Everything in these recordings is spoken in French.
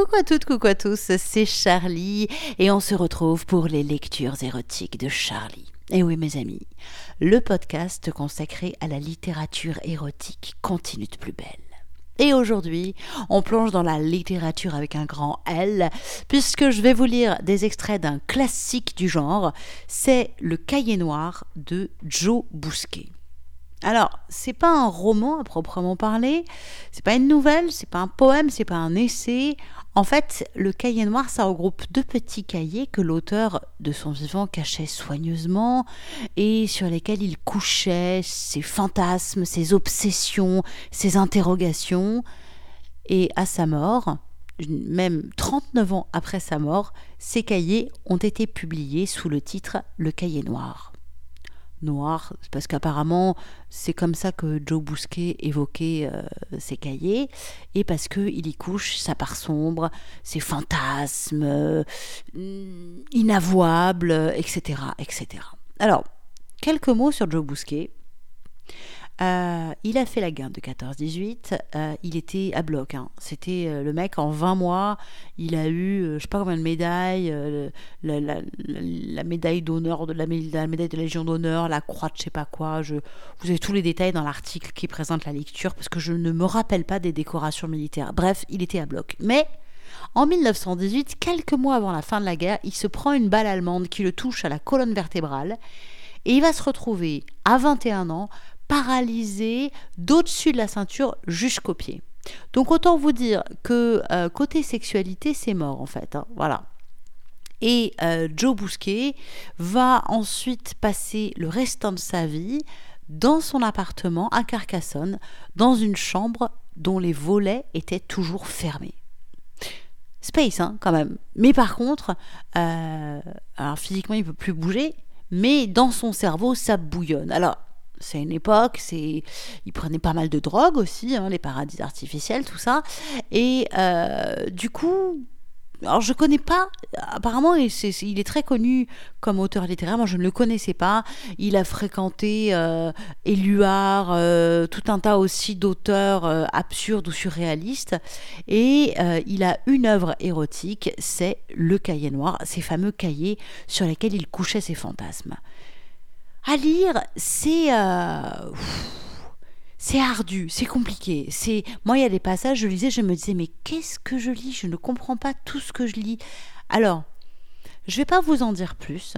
Coucou à toutes, coucou à tous, c'est Charlie et on se retrouve pour les lectures érotiques de Charlie. Et eh oui mes amis, le podcast consacré à la littérature érotique continue de plus belle. Et aujourd'hui, on plonge dans la littérature avec un grand L, puisque je vais vous lire des extraits d'un classique du genre, c'est Le Cahier Noir de Joe Bousquet. Alors, c'est pas un roman à proprement parler, c'est pas une nouvelle, c'est pas un poème, c'est pas un essai. En fait, le cahier noir, ça regroupe deux petits cahiers que l'auteur de son vivant cachait soigneusement et sur lesquels il couchait ses fantasmes, ses obsessions, ses interrogations. Et à sa mort, même 39 ans après sa mort, ces cahiers ont été publiés sous le titre Le cahier noir noir, parce qu'apparemment c'est comme ça que Joe Bousquet évoquait euh, ses cahiers, et parce qu'il y couche sa part sombre, ses fantasmes euh, inavouables, etc., etc. Alors, quelques mots sur Joe Bousquet. Euh, il a fait la guerre de 14-18. Euh, il était à bloc. Hein. C'était euh, le mec en 20 mois. Il a eu, je sais pas combien de médailles, la, médaille d'honneur, de la, médaille de Légion d'honneur, la croix de je sais pas quoi. Je, vous avez tous les détails dans l'article qui présente la lecture parce que je ne me rappelle pas des décorations militaires. Bref, il était à bloc. Mais en 1918, quelques mois avant la fin de la guerre, il se prend une balle allemande qui le touche à la colonne vertébrale et il va se retrouver à 21 ans paralysé d'au-dessus de la ceinture jusqu'au pied. Donc autant vous dire que euh, côté sexualité, c'est mort en fait. Hein. voilà. Et euh, Joe Bousquet va ensuite passer le restant de sa vie dans son appartement à Carcassonne, dans une chambre dont les volets étaient toujours fermés. Space, hein, quand même. Mais par contre, euh, alors physiquement, il ne peut plus bouger, mais dans son cerveau, ça bouillonne. Alors, c'est une époque, c'est, ils prenaient pas mal de drogue aussi, hein, les paradis artificiels, tout ça. Et euh, du coup, alors je connais pas, apparemment il est très connu comme auteur littéraire, moi je ne le connaissais pas. Il a fréquenté euh, Éluard, euh, tout un tas aussi d'auteurs absurdes ou surréalistes. Et il a une œuvre érotique, c'est Le Cahier Noir, ces fameux cahiers sur lesquels il couchait ses fantasmes à lire, c'est euh, c'est ardu, c'est compliqué. C'est moi, il y a des passages, je lisais, je me disais mais qu'est-ce que je lis? Je ne comprends pas tout ce que je lis. Alors, je vais pas vous en dire plus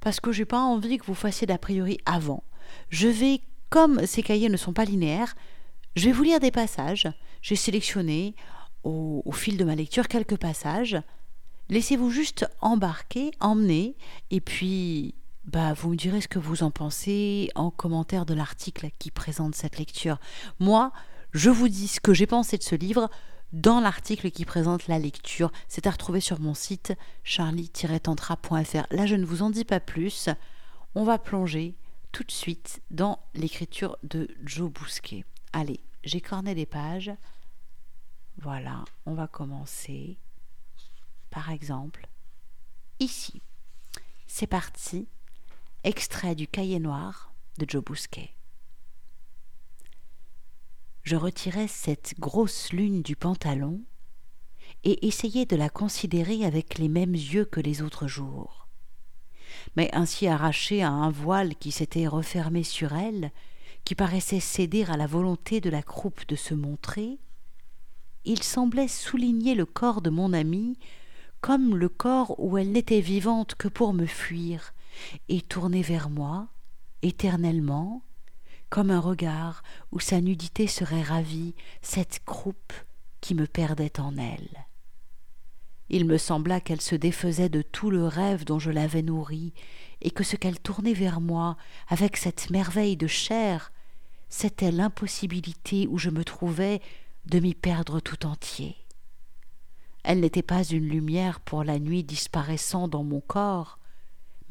parce que j'ai pas envie que vous fassiez d'a priori avant. Je vais, comme ces cahiers ne sont pas linéaires, je vais vous lire des passages. J'ai sélectionné au, au fil de ma lecture quelques passages. Laissez-vous juste embarquer, emmener, et puis bah, vous me direz ce que vous en pensez en commentaire de l'article qui présente cette lecture. Moi, je vous dis ce que j'ai pensé de ce livre dans l'article qui présente la lecture. C'est à retrouver sur mon site charlie-tantra.fr. Là, je ne vous en dis pas plus. On va plonger tout de suite dans l'écriture de Joe Bousquet. Allez, j'ai corné des pages. Voilà, on va commencer. Par exemple, ici. C'est parti. Extrait du cahier noir de Joe Bousquet. Je retirais cette grosse lune du pantalon et essayais de la considérer avec les mêmes yeux que les autres jours. Mais ainsi arrachée à un voile qui s'était refermé sur elle, qui paraissait céder à la volonté de la croupe de se montrer, il semblait souligner le corps de mon amie comme le corps où elle n'était vivante que pour me fuir, et tournée vers moi, éternellement, comme un regard où sa nudité serait ravie, cette croupe qui me perdait en elle. Il me sembla qu'elle se défaisait de tout le rêve dont je l'avais nourrie, et que ce qu'elle tournait vers moi, avec cette merveille de chair, c'était l'impossibilité où je me trouvais de m'y perdre tout entier. Elle n'était pas une lumière pour la nuit disparaissant dans mon corps,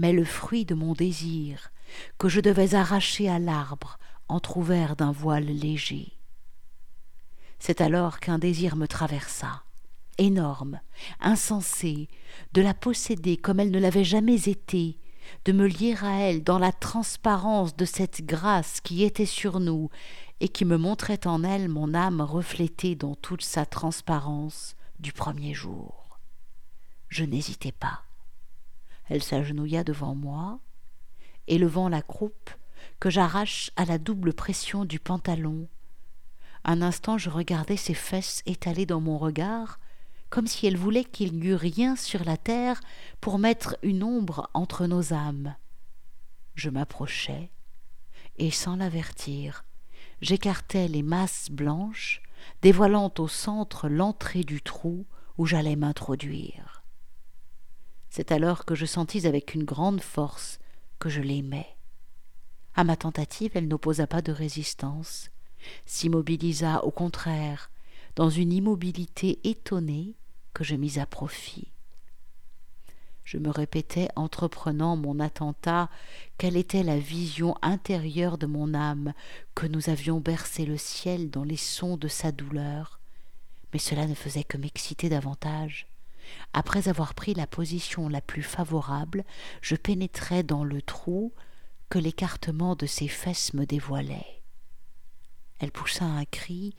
mais le fruit de mon désir, que je devais arracher à l'arbre entr'ouvert d'un voile léger. C'est alors qu'un désir me traversa, énorme, insensé, de la posséder comme elle ne l'avait jamais été, de me lier à elle dans la transparence de cette grâce qui était sur nous et qui me montrait en elle mon âme reflétée dans toute sa transparence, du premier jour. Je n'hésitai pas. Elle s'agenouilla devant moi, élevant la croupe que j'arrache à la double pression du pantalon. Un instant je regardais ses fesses étalées dans mon regard, comme si elle voulait qu'il n'y eût rien sur la terre pour mettre une ombre entre nos âmes. Je m'approchai, et sans l'avertir, j'écartai les masses blanches, dévoilant au centre l'entrée du trou où j'allais m'introduire. C'est alors que je sentis avec une grande force que je l'aimais. À ma tentative, elle n'opposa pas de résistance, s'immobilisa au contraire, dans une immobilité étonnée que je mis à profit. Je me répétais, entreprenant mon attentat, quelle était la vision intérieure de mon âme, que nous avions bercé le ciel dans les sons de sa douleur. Mais cela ne faisait que m'exciter davantage. Après avoir pris la position la plus favorable, je pénétrais dans le trou que l'écartement de ses fesses me dévoilait. Elle poussa un cri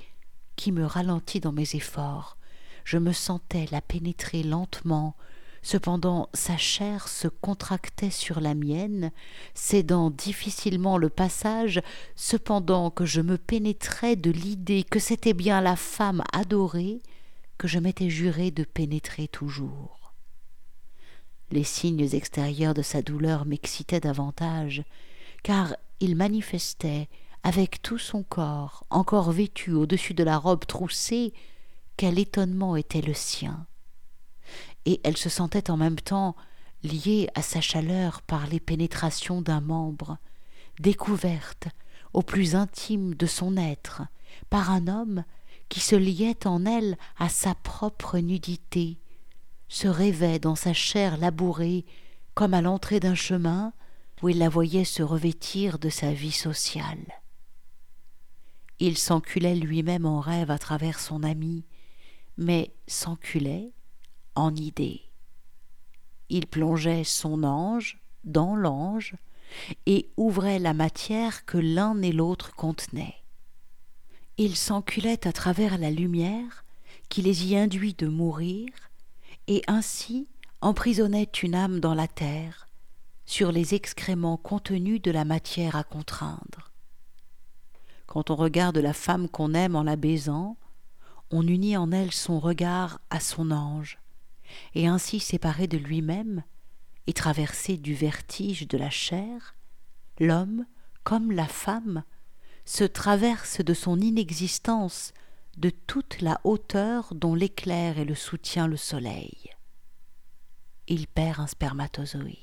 qui me ralentit dans mes efforts. Je me sentais la pénétrer lentement, Cependant sa chair se contractait sur la mienne, cédant difficilement le passage, cependant que je me pénétrais de l'idée que c'était bien la femme adorée je m'étais juré de pénétrer toujours. Les signes extérieurs de sa douleur m'excitaient davantage, car il manifestait, avec tout son corps, encore vêtu au-dessus de la robe troussée, quel étonnement était le sien et elle se sentait en même temps liée à sa chaleur par les pénétrations d'un membre, découverte au plus intime de son être par un homme qui se liait en elle à sa propre nudité, se rêvait dans sa chair labourée comme à l'entrée d'un chemin où il la voyait se revêtir de sa vie sociale. Il s'enculait lui-même en rêve à travers son ami, mais s'enculait en idée. Il plongeait son ange dans l'ange et ouvrait la matière que l'un et l'autre contenaient. Il s'enculait à travers la lumière qui les y induit de mourir, et ainsi emprisonnait une âme dans la terre, sur les excréments contenus de la matière à contraindre. Quand on regarde la femme qu'on aime en la baisant, on unit en elle son regard à son ange, et ainsi séparé de lui-même et traversé du vertige de la chair, l'homme, comme la femme, se traverse de son inexistence de toute la hauteur dont l'éclair et le soutient le soleil. Il perd un spermatozoïde.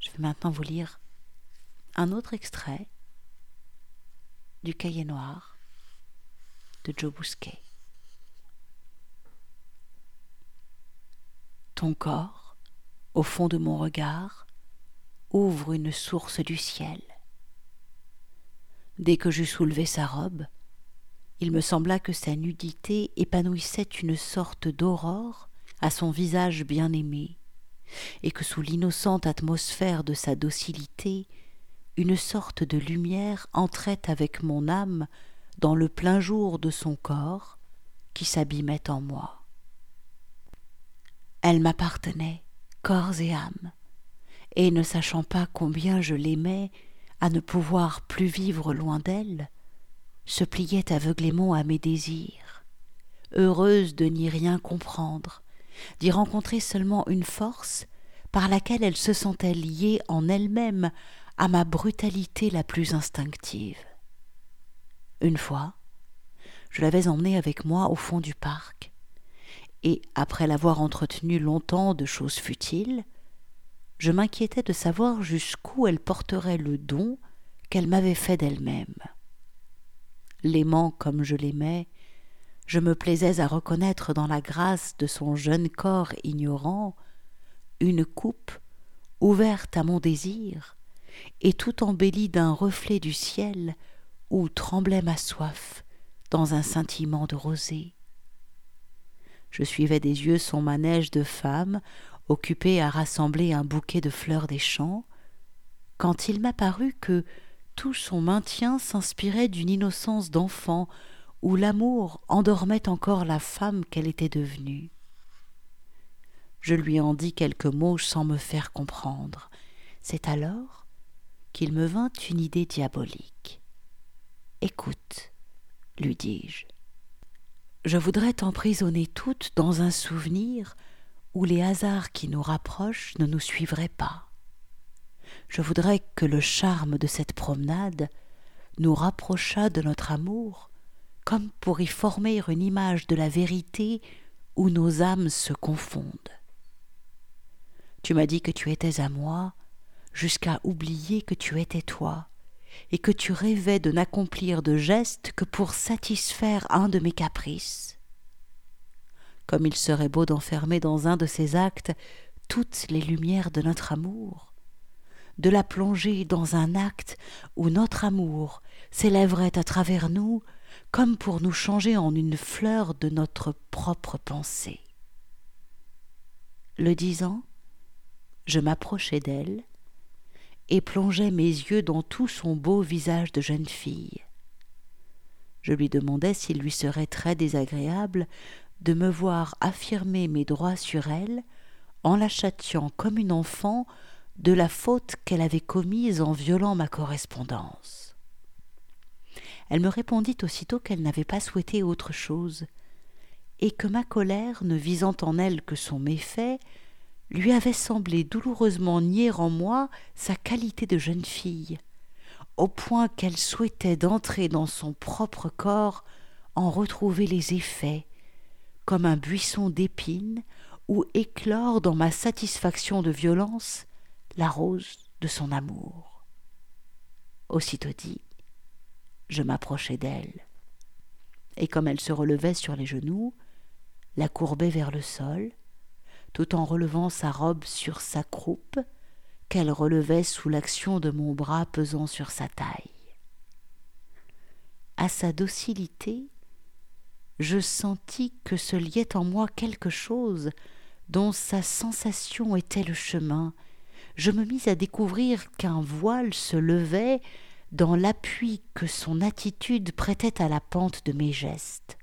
Je vais maintenant vous lire un autre extrait du cahier noir de Joe Bousquet. Ton corps, au fond de mon regard, ouvre une source du ciel. Dès que j'eus soulevé sa robe, il me sembla que sa nudité épanouissait une sorte d'aurore à son visage bien-aimé, et que sous l'innocente atmosphère de sa docilité, une sorte de lumière entrait avec mon âme dans le plein jour de son corps qui s'abîmait en moi. Elle m'appartenait, corps et âme, et ne sachant pas combien je l'aimais à ne pouvoir plus vivre loin d'elle, se pliait aveuglément à mes désirs, heureuse de n'y rien comprendre, d'y rencontrer seulement une force par laquelle elle se sentait liée en elle-même à ma brutalité la plus instinctive. Une fois, je l'avais emmenée avec moi au fond du parc, et après l'avoir entretenue longtemps de choses futiles, je m'inquiétais de savoir jusqu'où elle porterait le don qu'elle m'avait fait d'elle-même. L'aimant comme je l'aimais, je me plaisais à reconnaître dans la grâce de son jeune corps ignorant une coupe ouverte à mon désir et tout embellie d'un reflet du ciel où tremblait ma soif dans un scintillement de rosée. Je suivais des yeux son manège de femme, occupée à rassembler un bouquet de fleurs des champs, quand il m'apparut que tout son maintien s'inspirait d'une innocence d'enfant où l'amour endormait encore la femme qu'elle était devenue. Je lui en dis quelques mots sans me faire comprendre. C'est alors qu'il me vint une idée diabolique. Écoute, lui dis-je. Je voudrais t'emprisonner toute dans un souvenir où les hasards qui nous rapprochent ne nous suivraient pas. Je voudrais que le charme de cette promenade nous rapprochât de notre amour, comme pour y former une image de la vérité où nos âmes se confondent. Tu m'as dit que tu étais à moi, jusqu'à oublier que tu étais toi, et que tu rêvais de n'accomplir de geste que pour satisfaire un de mes caprices. Comme il serait beau d'enfermer dans un de ces actes toutes les lumières de notre amour, de la plonger dans un acte où notre amour s'élèverait à travers nous comme pour nous changer en une fleur de notre propre pensée. Le disant, je m'approchai d'elle et plongeai mes yeux dans tout son beau visage de jeune fille. Je lui demandai s'il lui serait très désagréable de me voir affirmer mes droits sur elle en la châtiant comme une enfant de la faute qu'elle avait commise en violant ma correspondance. Elle me répondit aussitôt qu'elle n'avait pas souhaité autre chose, et que ma colère, ne visant en elle que son méfait, lui avait semblé douloureusement nier en moi sa qualité de jeune fille, au point qu'elle souhaitait d'entrer dans son propre corps en retrouver les effets, comme un buisson d'épines où éclore dans ma satisfaction de violence la rose de son amour. Aussitôt dit, je m'approchai d'elle, et comme elle se relevait sur les genoux, la courbait vers le sol, tout en relevant sa robe sur sa croupe, qu'elle relevait sous l'action de mon bras pesant sur sa taille. À sa docilité, je sentis que se liait en moi quelque chose dont sa sensation était le chemin. Je me mis à découvrir qu'un voile se levait dans l'appui que son attitude prêtait à la pente de mes gestes.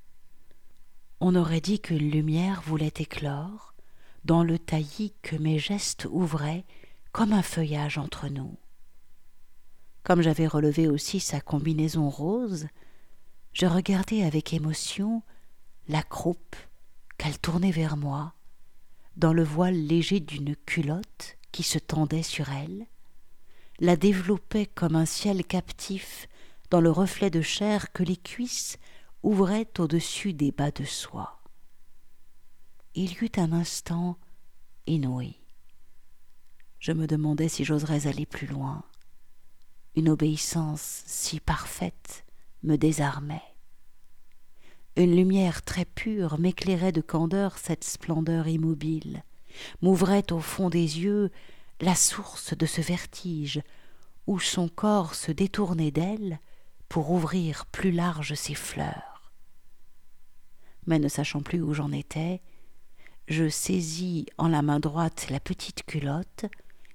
On aurait dit qu'une lumière voulait éclore dans le taillis que mes gestes ouvraient comme un feuillage entre nous. Comme j'avais relevé aussi sa combinaison rose, je regardais avec émotion la croupe qu'elle tournait vers moi, dans le voile léger d'une culotte qui se tendait sur elle, la développait comme un ciel captif dans le reflet de chair que les cuisses ouvraient au-dessus des bas de soie. Il y eut un instant inouï. Je me demandais si j'oserais aller plus loin. Une obéissance si parfaite me désarmait. Une lumière très pure m'éclairait de candeur cette splendeur immobile, m'ouvrait au fond des yeux la source de ce vertige, où son corps se détournait d'elle pour ouvrir plus large ses fleurs. Mais ne sachant plus où j'en étais, je saisis en la main droite la petite culotte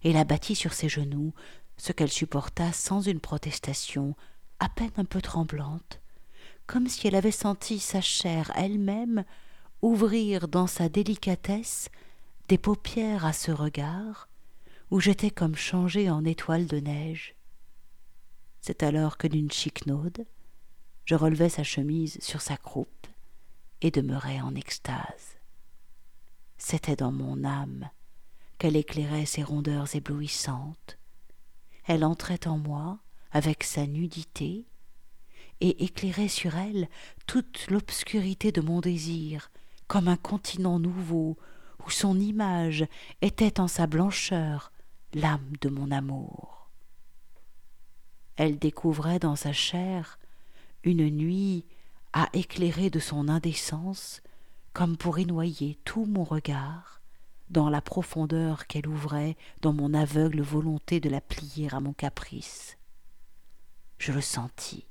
et la battis sur ses genoux, ce qu'elle supporta sans une protestation, à peine un peu tremblante, comme si elle avait senti sa chair elle-même ouvrir dans sa délicatesse des paupières à ce regard, où j'étais comme changé en étoile de neige. C'est alors que d'une chiquenaude, je relevai sa chemise sur sa croupe et demeurai en extase. C'était dans mon âme qu'elle éclairait ses rondeurs éblouissantes. Elle entrait en moi avec sa nudité et éclairait sur elle toute l'obscurité de mon désir, comme un continent nouveau où son image était en sa blancheur l'âme de mon amour. Elle découvrait dans sa chair une nuit à éclairer de son indécence, comme pour y noyer tout mon regard, dans la profondeur qu'elle ouvrait dans mon aveugle volonté de la plier à mon caprice. Je le sentis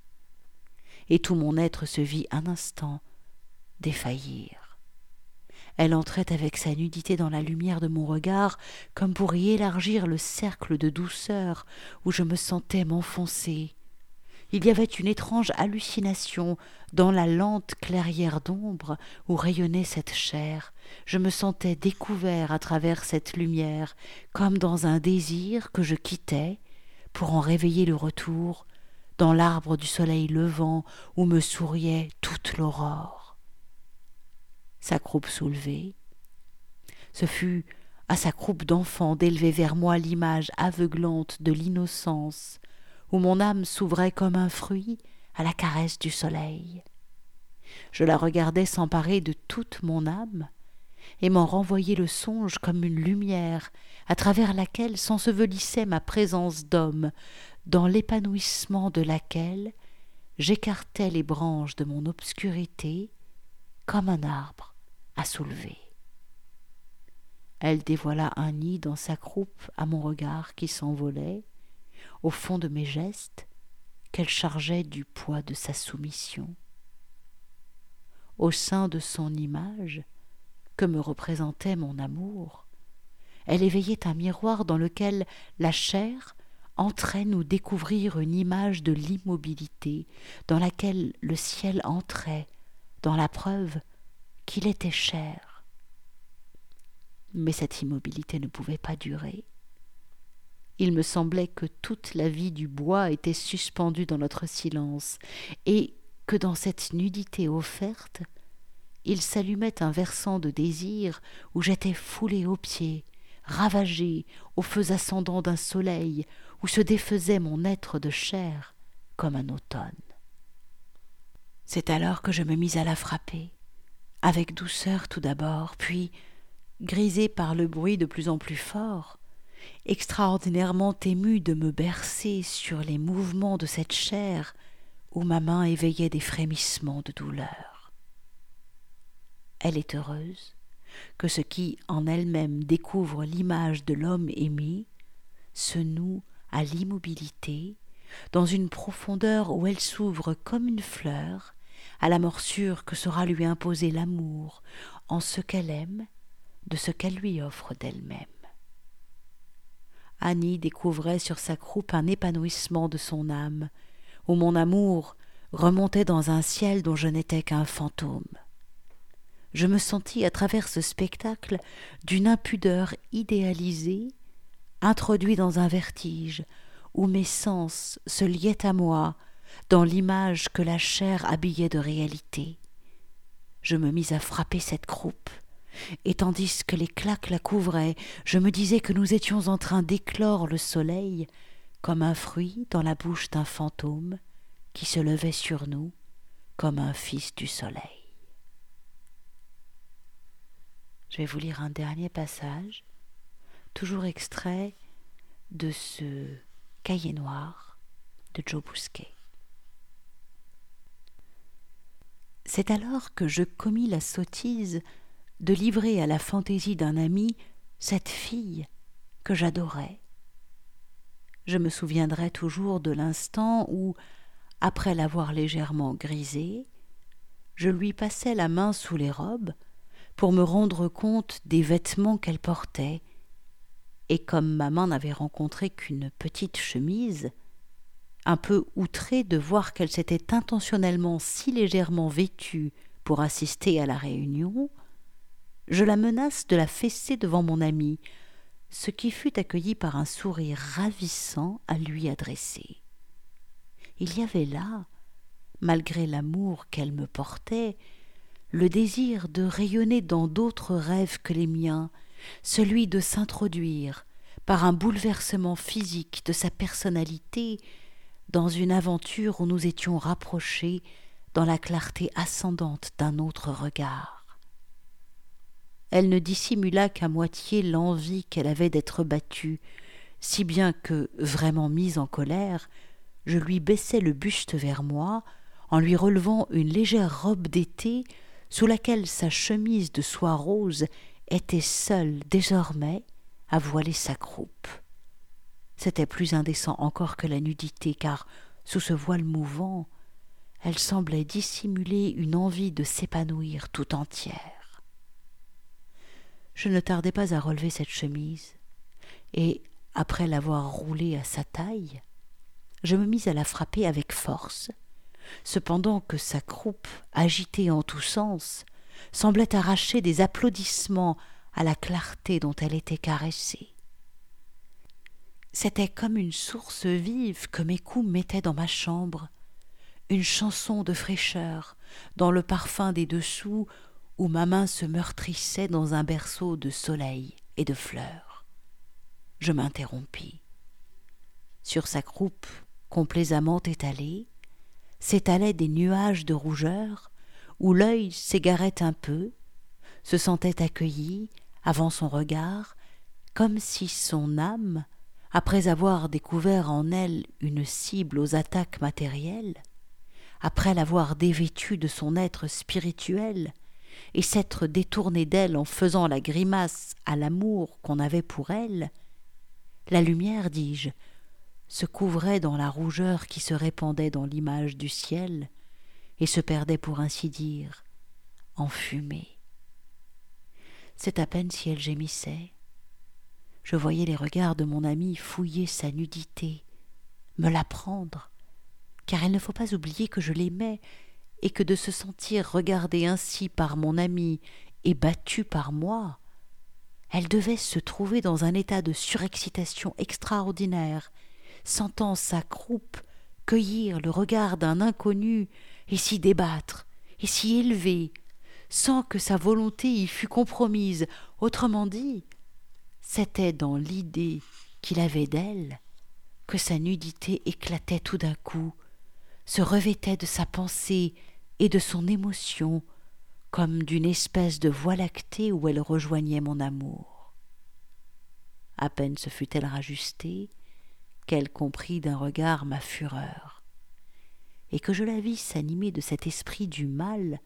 et tout mon être se vit un instant défaillir. Elle entrait avec sa nudité dans la lumière de mon regard, comme pour y élargir le cercle de douceur où je me sentais m'enfoncer. Il y avait une étrange hallucination dans la lente clairière d'ombre où rayonnait cette chair. Je me sentais découvert à travers cette lumière, comme dans un désir que je quittais pour en réveiller le retour, dans l'arbre du soleil levant où me souriait toute l'aurore. Sa croupe soulevée, ce fut à sa croupe d'enfant d'élever vers moi l'image aveuglante de l'innocence, où mon âme s'ouvrait comme un fruit à la caresse du soleil. Je la regardais s'emparer de toute mon âme, et m'en renvoyer le songe comme une lumière à travers laquelle s'ensevelissait ma présence d'homme, dans l'épanouissement de laquelle j'écartais les branches de mon obscurité comme un arbre à soulever. Elle dévoila un nid dans sa croupe à mon regard qui s'envolait, au fond de mes gestes, qu'elle chargeait du poids de sa soumission. Au sein de son image, que me représentait mon amour, elle éveillait un miroir dans lequel la chair entrait nous découvrir une image de l'immobilité dans laquelle le ciel entrait, dans la preuve qu'il était cher. Mais cette immobilité ne pouvait pas durer. Il me semblait que toute la vie du bois était suspendue dans notre silence, et que dans cette nudité offerte, il s'allumait un versant de désir où j'étais foulé aux pieds, ravagé aux feux ascendants d'un soleil, où se défaisait mon être de chair comme un automne. C'est alors que je me mis à la frapper, avec douceur tout d'abord, puis, grisé par le bruit de plus en plus fort, extraordinairement ému de me bercer sur les mouvements de cette chair où ma main éveillait des frémissements de douleur. Elle est heureuse que ce qui en elle-même découvre l'image de l'homme aimé se noue à l'immobilité, dans une profondeur où elle s'ouvre comme une fleur à la morsure que sera lui imposer l'amour en ce qu'elle aime de ce qu'elle lui offre d'elle-même. Annie découvrait sur sa croupe un épanouissement de son âme, où mon amour remontait dans un ciel dont je n'étais qu'un fantôme. Je me sentis à travers ce spectacle d'une impudeur idéalisée, introduit dans un vertige, où mes sens se liaient à moi dans l'image que la chair habillait de réalité. Je me mis à frapper cette croupe, et tandis que les claques la couvraient, je me disais que nous étions en train d'éclore le soleil comme un fruit dans la bouche d'un fantôme qui se levait sur nous comme un fils du soleil. Je vais vous lire un dernier passage, toujours extrait de ce cahier noir de Joe Bousquet. C'est alors que je commis la sottise de livrer à la fantaisie d'un ami cette fille que j'adorais. Je me souviendrai toujours de l'instant où, après l'avoir légèrement grisée, je lui passai la main sous les robes pour me rendre compte des vêtements qu'elle portait, et comme ma main n'avait rencontré qu'une petite chemise, un peu outré de voir qu'elle s'était intentionnellement si légèrement vêtue pour assister à la réunion, je la menace de la fesser devant mon ami, ce qui fut accueilli par un sourire ravissant à lui adresser. Il y avait là, malgré l'amour qu'elle me portait, le désir de rayonner dans d'autres rêves que les miens, celui de s'introduire, par un bouleversement physique de sa personnalité, dans une aventure où nous étions rapprochés dans la clarté ascendante d'un autre regard. Elle ne dissimula qu'à moitié l'envie qu'elle avait d'être battue, si bien que, vraiment mise en colère, je lui baissai le buste vers moi, en lui relevant une légère robe d'été sous laquelle sa chemise de soie rose était seule désormais à voiler sa croupe. C'était plus indécent encore que la nudité, car, sous ce voile mouvant, elle semblait dissimuler une envie de s'épanouir tout entière. Je ne tardai pas à relever cette chemise, et, après l'avoir roulée à sa taille, je me mis à la frapper avec force, cependant que sa croupe, agitée en tous sens, semblait arracher des applaudissements à la clarté dont elle était caressée. C'était comme une source vive que mes coups mettaient dans ma chambre, une chanson de fraîcheur, dans le parfum des dessous où ma main se meurtrissait dans un berceau de soleil et de fleurs. Je m'interrompis. Sur sa croupe complaisamment étalée, s'étalaient des nuages de rougeur où l'œil s'égarait un peu, se sentait accueilli avant son regard, comme si son âme, après avoir découvert en elle une cible aux attaques matérielles, après l'avoir dévêtue de son être spirituel, et s'être détournée d'elle en faisant la grimace à l'amour qu'on avait pour elle, la lumière, dis-je, se couvrait dans la rougeur qui se répandait dans l'image du ciel et se perdait pour ainsi dire en fumée. C'est à peine si elle gémissait. Je voyais les regards de mon amie fouiller sa nudité, me la prendre, car il ne faut pas oublier que je l'aimais et que de se sentir regardée ainsi par mon amie et battue par moi, elle devait se trouver dans un état de surexcitation extraordinaire sentant sa croupe cueillir le regard d'un inconnu et s'y débattre, et s'y élever, sans que sa volonté y fût compromise. Autrement dit, c'était dans l'idée qu'il avait d'elle que sa nudité éclatait tout d'un coup, se revêtait de sa pensée et de son émotion, comme d'une espèce de voie lactée où elle rejoignait mon amour. À peine se fut-elle rajustée, qu'elle comprit d'un regard ma fureur, et que je la vis s'animer de cet esprit du mal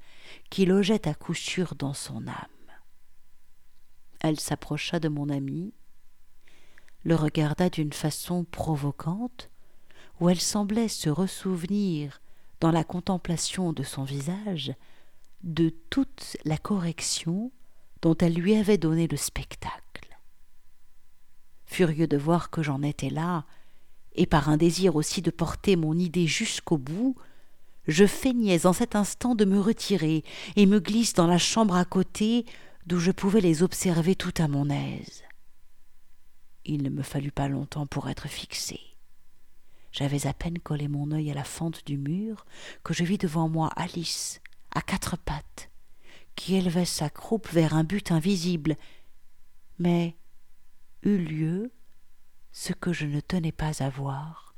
qui logeait à coup sûr dans son âme. Elle s'approcha de mon ami, le regarda d'une façon provocante, où elle semblait se ressouvenir, dans la contemplation de son visage, de toute la correction dont elle lui avait donné le spectacle. Furieux de voir que j'en étais là, et par un désir aussi de porter mon idée jusqu'au bout, je feignais en cet instant de me retirer et me glisse dans la chambre à côté d'où je pouvais les observer tout à mon aise. Il ne me fallut pas longtemps pour être fixé. J'avais à peine collé mon œil à la fente du mur que je vis devant moi Alice, à quatre pattes, qui élevait sa croupe vers un but invisible, mais eut lieu ce que je ne tenais pas à voir.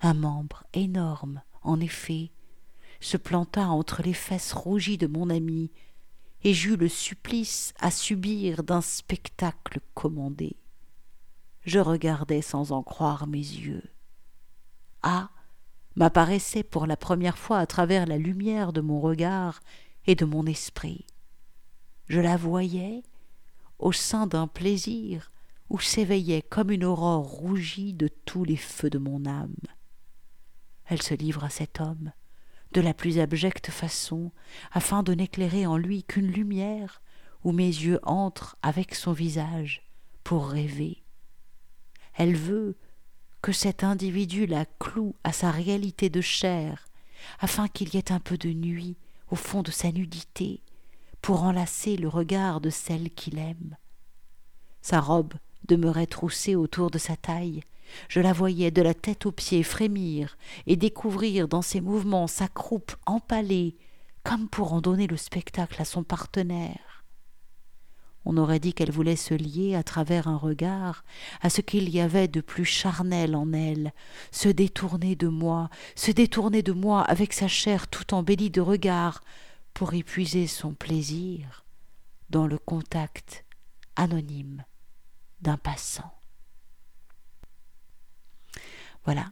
Un membre énorme, en effet, se planta entre les fesses rougies de mon ami, et j'eus le supplice à subir d'un spectacle commandé. Je regardais sans en croire mes yeux. Ah m'apparaissait pour la première fois à travers la lumière de mon regard et de mon esprit. Je la voyais au sein d'un plaisir où s'éveillait comme une aurore rougie de tous les feux de mon âme. Elle se livre à cet homme, de la plus abjecte façon, afin de n'éclairer en lui qu'une lumière où mes yeux entrent avec son visage pour rêver. Elle veut que cet individu la cloue à sa réalité de chair, afin qu'il y ait un peu de nuit au fond de sa nudité, pour enlacer le regard de celle qu'il aime. Sa robe demeurait troussée autour de sa taille. Je la voyais de la tête aux pieds frémir et découvrir dans ses mouvements sa croupe empalée, comme pour en donner le spectacle à son partenaire. On aurait dit qu'elle voulait se lier à travers un regard à ce qu'il y avait de plus charnel en elle, se détourner de moi, se détourner de moi avec sa chair tout embellie de regards, pour y puiser son plaisir dans le contact anonyme d'un passant. Voilà.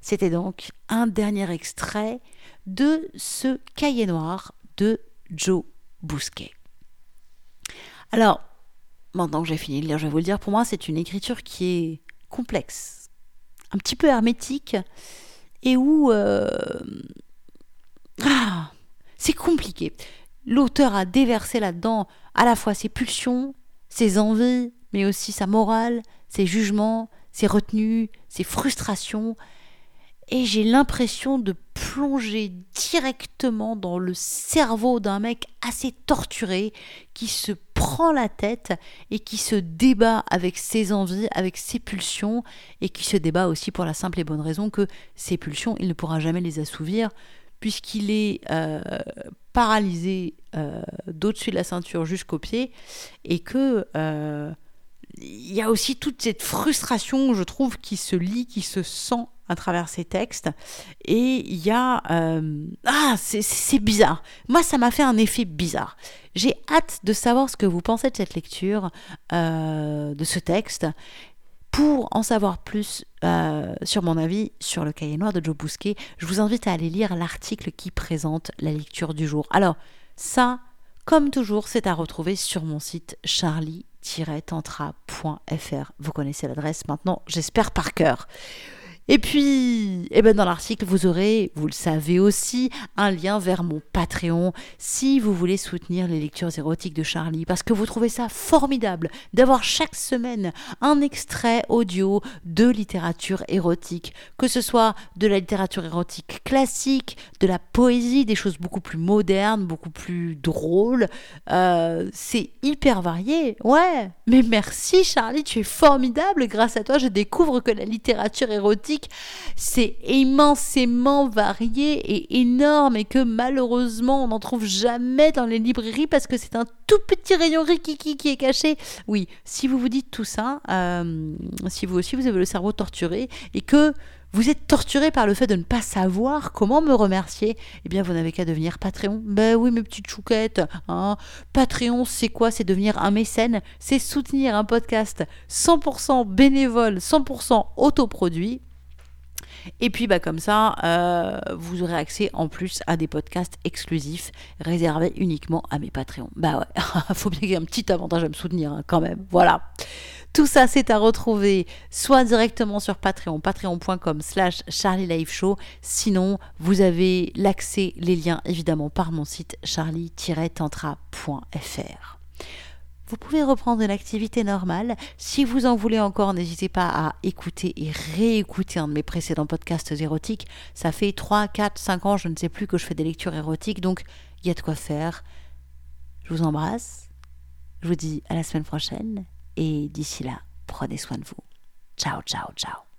C'était donc un dernier extrait de ce cahier noir de Joe Bousquet. Alors, maintenant que j'ai fini de lire, je vais vous le dire, pour moi, c'est une écriture qui est complexe, un petit peu hermétique, et où... Euh, ah, c'est compliqué. l'auteur a déversé là-dedans à la fois ses pulsions, ses envies, mais aussi sa morale, ses jugements, ses retenues, ses frustrations. Et j'ai l'impression de plonger directement dans le cerveau d'un mec assez torturé qui se prend la tête et qui se débat avec ses envies, avec ses pulsions, et qui se débat aussi pour la simple et bonne raison que ses pulsions, il ne pourra jamais les assouvir puisqu'il est euh, paralysé euh, d'au-dessus de la ceinture jusqu'au pied et que euh, il y a aussi toute cette frustration, je trouve, qui se lit, qui se sent à travers ces textes. Et il y a... ah, c'est bizarre. Moi, ça m'a fait un effet bizarre. J'ai hâte de savoir ce que vous pensez de cette lecture, de ce texte. Pour en savoir plus euh, sur mon avis sur le cahier noir de Joe Bousquet, je vous invite à aller lire l'article qui présente la lecture du jour. Alors, ça, comme toujours, c'est à retrouver sur mon site charlie-tantra.fr. Vous connaissez l'adresse maintenant, j'espère par cœur. Et puis, eh ben dans l'article, vous aurez, vous le savez aussi, un lien vers mon Patreon si vous voulez soutenir les lectures érotiques de Charlie, parce que vous trouvez ça formidable d'avoir chaque semaine un extrait audio de littérature érotique, que ce soit de la littérature érotique classique, de la poésie, des choses beaucoup plus modernes, beaucoup plus drôles. Euh, c'est hyper varié, ouais. Mais merci Charlie, tu es formidable. Grâce à toi, je découvre que la littérature érotique c'est immensément varié et énorme et que malheureusement on n'en trouve jamais dans les librairies parce que c'est un tout petit rayon rikiki qui est caché. Oui, si vous vous dites tout ça, euh, si vous aussi vous avez le cerveau torturé et que vous êtes torturé par le fait de ne pas savoir comment me remercier, eh bien vous n'avez qu'à devenir Patreon. Ben oui, mes petites chouquettes. Hein. Patreon, c'est quoi? C'est devenir un mécène. C'est soutenir un podcast 100% bénévole, 100% autoproduit et puis bah comme ça, euh, vous aurez accès en plus à des podcasts exclusifs réservés uniquement à mes Patreons. Bah ouais, faut bien qu'il y ait un petit avantage à me soutenir hein, quand même. Voilà. Tout ça, c'est à retrouver soit directement sur Patreon, patreon.com slash Show. Sinon, vous avez l'accès, les liens évidemment par mon site charlie-tantra.fr. Vous pouvez reprendre une activité normale. Si vous en voulez encore, n'hésitez pas à écouter et réécouter un de mes précédents podcasts érotiques. Ça fait 3, 4, 5 ans, je ne sais plus, que je fais des lectures érotiques, donc il y a de quoi faire. Je vous embrasse. Je vous dis à la semaine prochaine. Et d'ici là, prenez soin de vous. Ciao, ciao, ciao.